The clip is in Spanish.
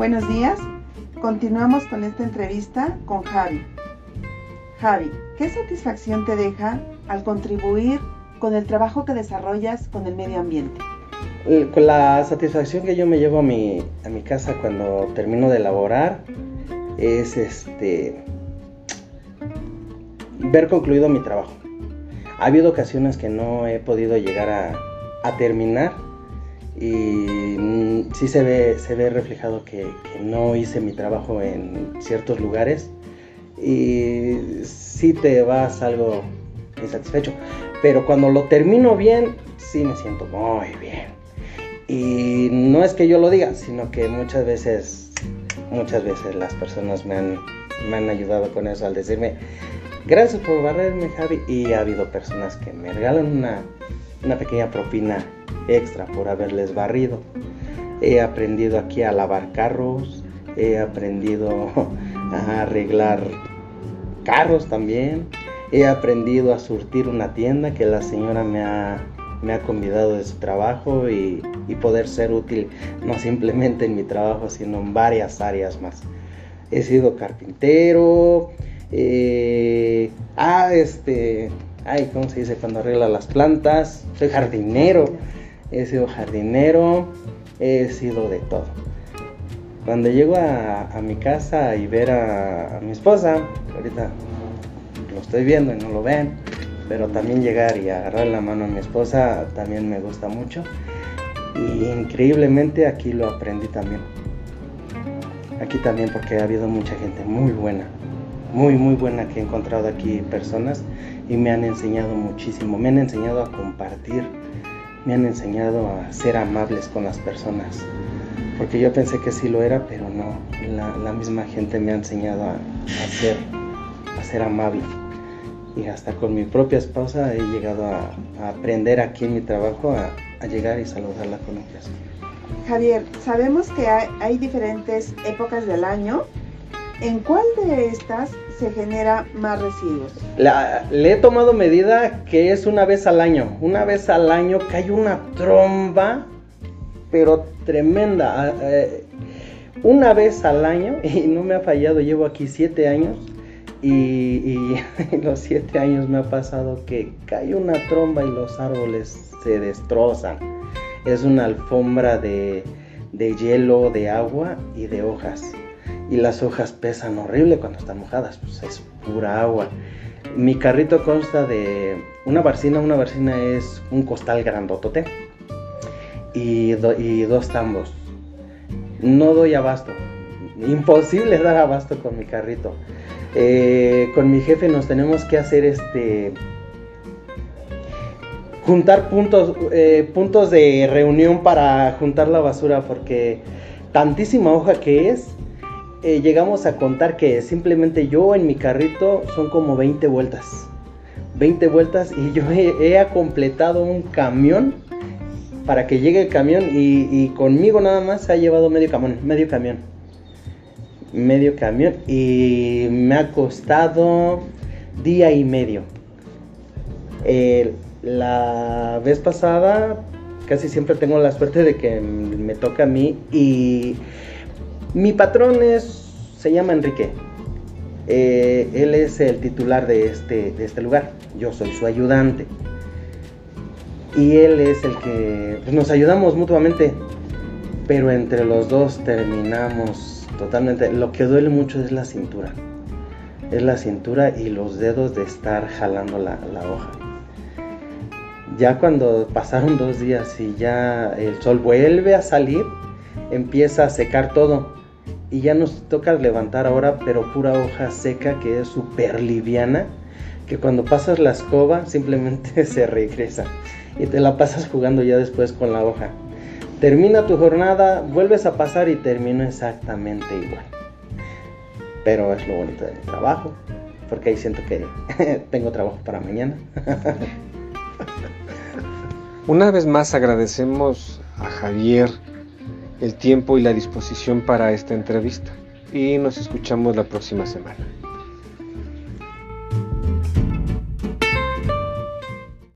Buenos días. Continuamos con esta entrevista con Javi. Javi, ¿qué satisfacción te deja al contribuir con el trabajo que desarrollas con el medio ambiente? La satisfacción que yo me llevo a mi, a mi casa cuando termino de elaborar es este ver concluido mi trabajo. Ha habido ocasiones que no he podido llegar a, a terminar y mm, sí se ve, se ve reflejado que, que, no hice mi trabajo en ciertos lugares y sí te vas algo insatisfecho. Pero cuando lo termino bien, sí me siento muy bien. Y no es que yo lo diga, sino que muchas veces, muchas veces las personas me han, me han ayudado con eso al decirme, gracias por barrerme Javi. Y ha habido personas que me regalan una, una pequeña propina extra por haberles barrido. He aprendido aquí a lavar carros, he aprendido a arreglar carros también, he aprendido a surtir una tienda que la señora me ha, me ha convidado de su trabajo y, poder ser útil no simplemente en mi trabajo, sino en varias áreas más. He sido carpintero, eh, ah, este, ay, ¿cómo se dice cuando arregla las plantas? Soy jardinero he sido jardinero, he sido de todo. Cuando llego a, mi casa y ver a, mi esposa, ahorita lo estoy viendo y no lo ven, pero también llegar y agarrar la mano a mi esposa también me gusta mucho. Y increíblemente aquí lo aprendí también. Aquí también porque ha habido mucha gente muy buena, muy muy buena que he encontrado aquí personas y me han enseñado muchísimo, me han enseñado a compartir me han enseñado a ser amables con las personas. Porque yo pensé que sí lo era, pero no. La, misma gente me ha enseñado a, ser, a ser amable. Y hasta con mi propia esposa he llegado a, aprender aquí en mi trabajo a, llegar y saludarla con un beso. Javier, sabemos que hay diferentes épocas del año. ¿En cuál de estas se genera más residuos? le he tomado medida que es una vez al año. Una vez al año cae una tromba, pero tremenda. Ah, eh, una vez al año, y no me ha fallado, llevo aquí siete años. Y, los siete años me ha pasado que cae una tromba y los árboles se destrozan. Es una alfombra de, de hielo, de agua y de hojas y las hojas pesan horrible cuando están mojadas, pues es pura agua. Mi carrito consta de una barcina, una barcina es un costal grandotote y, y dos tambos. No doy abasto, imposible dar abasto con mi carrito. Eh, con mi jefe nos tenemos que hacer este juntar puntos eh, puntos de reunión para juntar la basura porque tantísima hoja que es eh, llegamos a contar que simplemente yo en mi carrito son como 20 vueltas. 20 vueltas y yo he, completado un camión para que llegue el camión y, conmigo nada más se ha llevado medio camión, medio camión. Medio camión y me ha costado día y medio. La vez pasada casi siempre tengo la suerte de que me toca a mí y mi patrón es, se llama Enrique. Eh, él es el titular de este, de este lugar. Yo soy su ayudante. Y él es el que pues, nos ayudamos mutuamente. Pero entre los dos terminamos totalmente. Lo que duele mucho es la cintura. Es la cintura y los dedos de estar jalando la, la hoja. Ya cuando pasaron dos días y ya el sol vuelve a salir, empieza a secar todo y ya nos toca levantar ahora, pero pura hoja seca que es súper liviana, que cuando pasas la escoba simplemente se regresa y te la pasas jugando ya después con la hoja. Termina tu jornada, vuelves a pasar y termina exactamente igual. Pero es lo bonito de mi trabajo, porque ahí siento que tengo trabajo para mañana. Una vez más agradecemos a Javier el tiempo y la disposición para esta entrevista y nos escuchamos la próxima semana.